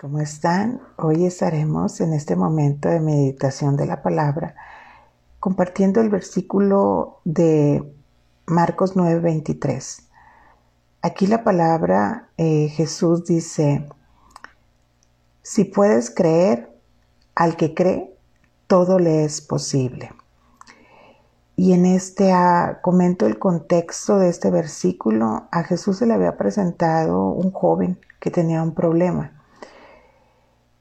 ¿Cómo están? Hoy estaremos en este momento de meditación de la palabra compartiendo el versículo de Marcos 9:23. Aquí la palabra eh, Jesús dice, si puedes creer, al que cree, todo le es posible. Y en este ah, comento el contexto de este versículo, a Jesús se le había presentado un joven que tenía un problema.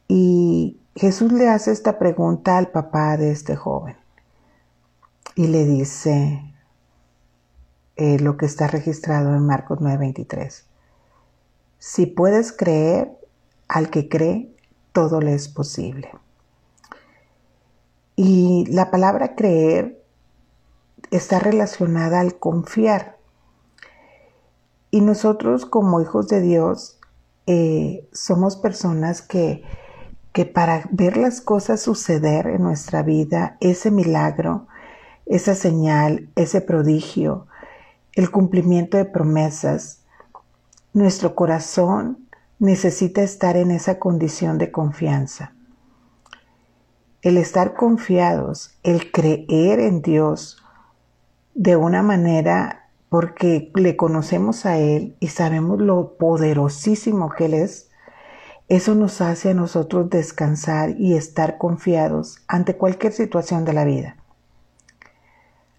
Y Jesús le hace esta pregunta al papá de este joven y le dice eh, lo que está registrado en Marcos 9:23. Si puedes creer, al que cree, todo le es posible. Y la palabra creer está relacionada al confiar. Y nosotros como hijos de Dios eh, somos personas que, que para ver las cosas suceder en nuestra vida, ese milagro, esa señal, ese prodigio, el cumplimiento de promesas, nuestro corazón necesita estar en esa condición de confianza. El estar confiados, el creer en Dios, de una manera porque le conocemos a Él y sabemos lo poderosísimo que Él es, eso nos hace a nosotros descansar y estar confiados ante cualquier situación de la vida,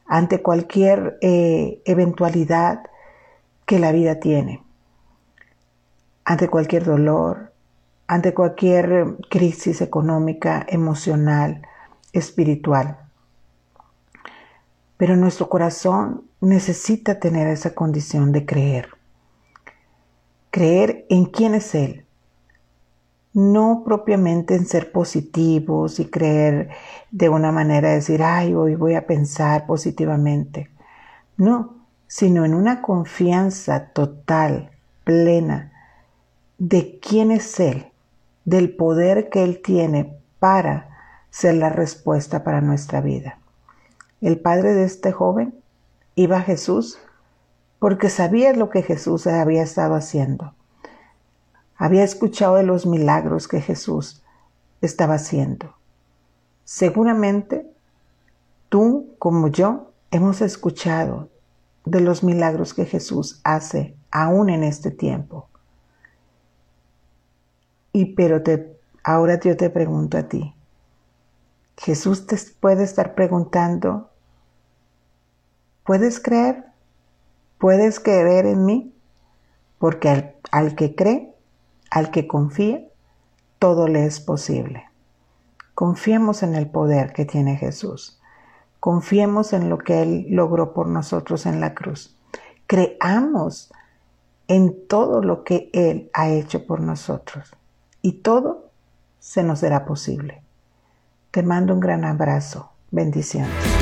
ante cualquier eh, eventualidad que la vida tiene, ante cualquier dolor, ante cualquier crisis económica, emocional, espiritual. Pero nuestro corazón necesita tener esa condición de creer. Creer en quién es Él. No propiamente en ser positivos y creer de una manera de decir, ay, hoy voy a pensar positivamente. No, sino en una confianza total, plena, de quién es Él, del poder que Él tiene para ser la respuesta para nuestra vida. El padre de este joven iba a Jesús porque sabía lo que Jesús había estado haciendo. Había escuchado de los milagros que Jesús estaba haciendo. Seguramente tú como yo hemos escuchado de los milagros que Jesús hace aún en este tiempo. Y pero te, ahora yo te pregunto a ti, Jesús te puede estar preguntando, ¿puedes creer? ¿Puedes creer en mí? Porque al, al que cree, al que confía, todo le es posible. Confiemos en el poder que tiene Jesús. Confiemos en lo que Él logró por nosotros en la cruz. Creamos en todo lo que Él ha hecho por nosotros. Y todo se nos será posible. Te mando un gran abrazo. Bendiciones.